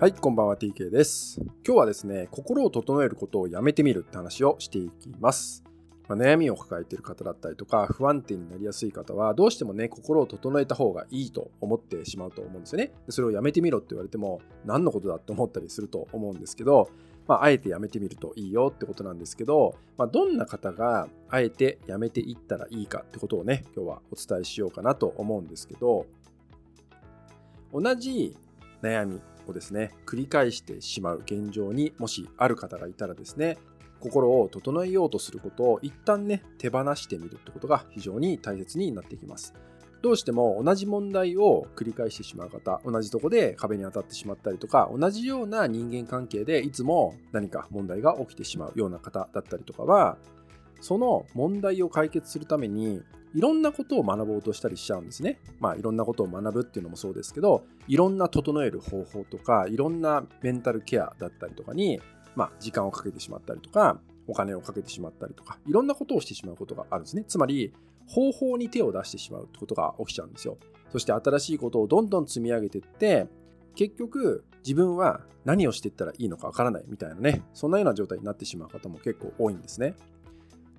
はい、こんばんは TK です。今日はですね、心を整えることをやめてみるって話をしていきます。まあ悩みを抱えている方だったりとか、不安定になりやすい方は、どうしてもね、心を整えた方がいいと思ってしまうと思うんですよね。それをやめてみろって言われても、何のことだって思ったりすると思うんですけど、まあ、あえてやめてみるといいよってことなんですけど、まあ、どんな方があえてやめていったらいいかってことをね、今日はお伝えしようかなと思うんですけど、同じ悩みをですね繰り返してしまう現状にもしある方がいたらですね心を整えようとすることを一旦ね手放してみるってことが非常に大切になってきます。どうしても同じ問題を繰り返してしまう方同じとこで壁に当たってしまったりとか同じような人間関係でいつも何か問題が起きてしまうような方だったりとかはその問題を解決するためにいろんなことを学ぼうとしたりしちゃうんですね。まあいろんなことを学ぶっていうのもそうですけど、いろんな整える方法とか、いろんなメンタルケアだったりとかに、まあ時間をかけてしまったりとか、お金をかけてしまったりとか、いろんなことをしてしまうことがあるんですね。つまり、方法に手を出してしまうってことが起きちゃうんですよ。そして新しいことをどんどん積み上げていって、結局自分は何をしていったらいいのかわからないみたいなね、そんなような状態になってしまう方も結構多いんですね。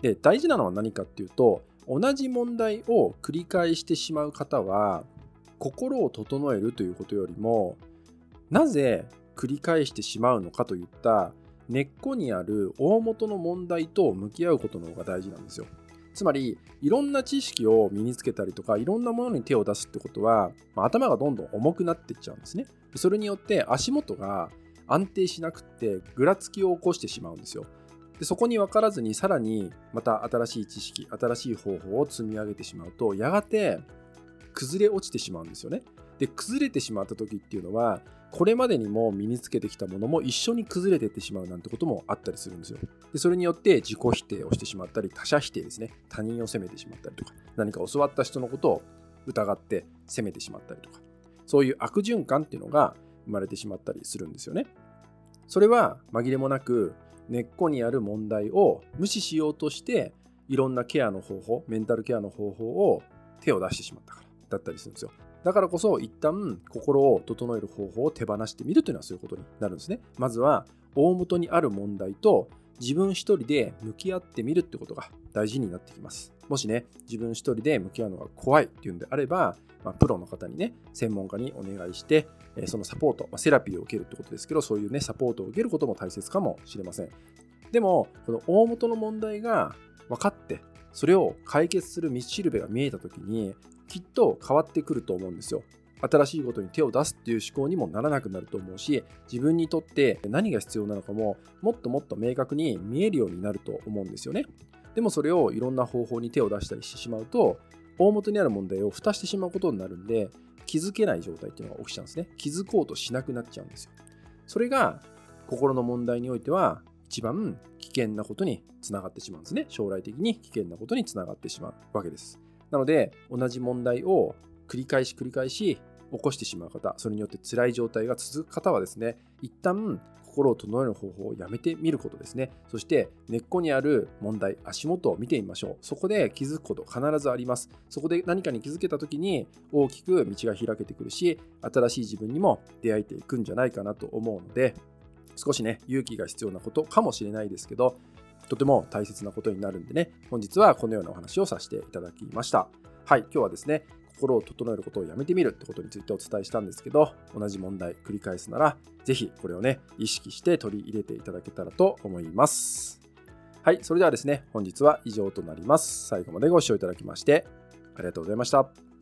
で、大事なのは何かっていうと、同じ問題を繰り返してしまう方は心を整えるということよりもなぜ繰り返してしまうのかといった根っこにある大元の問題と向き合うことの方が大事なんですよ。つまりいろんな知識を身につけたりとかいろんなものに手を出すってことは、まあ、頭がどんどん重くなってっちゃうんですね。それによって足元が安定しなくってぐらつきを起こしてしまうんですよ。でそこに分からずにさらにまた新しい知識新しい方法を積み上げてしまうとやがて崩れ落ちてしまうんですよね。で崩れてしまった時っていうのはこれまでにも身につけてきたものも一緒に崩れていってしまうなんてこともあったりするんですよ。でそれによって自己否定をしてしまったり他者否定ですね他人を責めてしまったりとか何か教わった人のことを疑って責めてしまったりとかそういう悪循環っていうのが生まれてしまったりするんですよね。それは紛れもなく根っこにある問題を無視しようとしていろんなケアの方法メンタルケアの方法を手を出してしまったからだったりするんですよ。だからこそ一旦心を整える方法を手放してみるというのはそういうことになるんですね。まずは大元にある問題と自分一人で向き合ってみるってことが大事になってきます。もしね自分一人で向き合うのが怖いっていうんであれば、まあ、プロの方にね専門家にお願いしてえそのサポート、まあ、セラピーを受けるってことですけどそういうねサポートを受けることも大切かもしれません。でもこの大元の問題が分かってそれを解決する道しるべが見えた時にきっと変わってくると思うんですよ。新しいことに手を出すっていう思考にもならなくなると思うし自分にとって何が必要なのかももっともっと明確に見えるようになると思うんですよね。でもそれをいろんな方法に手を出したりしてしまうと大元にある問題を蓋してしまうことになるんで気づけない状態っていうのが起きちゃうんですね。気づこうとしなくなっちゃうんですよ。それが心の問題においては一番危険なことにつながってしまうんですね。将来的に危険なことにつながってしまうわけです。なので同じ問題を繰り返し繰り返し起こしてしまう方それによって辛い状態が続く方はですね一旦心を整える方法をやめてみることですね。そして根っこにある問題足元を見てみましょう。そこで気づくこと必ずあります。そこで何かに気づけた時に大きく道が開けてくるし新しい自分にも出会えていくんじゃないかなと思うので少しね勇気が必要なことかもしれないですけどとても大切なことになるんでね本日はこのようなお話をさせていただきました。はい今日はですね心を整えることをやめてみるってことについてお伝えしたんですけど同じ問題繰り返すなら是非これをね意識して取り入れていただけたらと思います。はいそれではですね本日は以上となります。最後までご視聴いただきましてありがとうございました。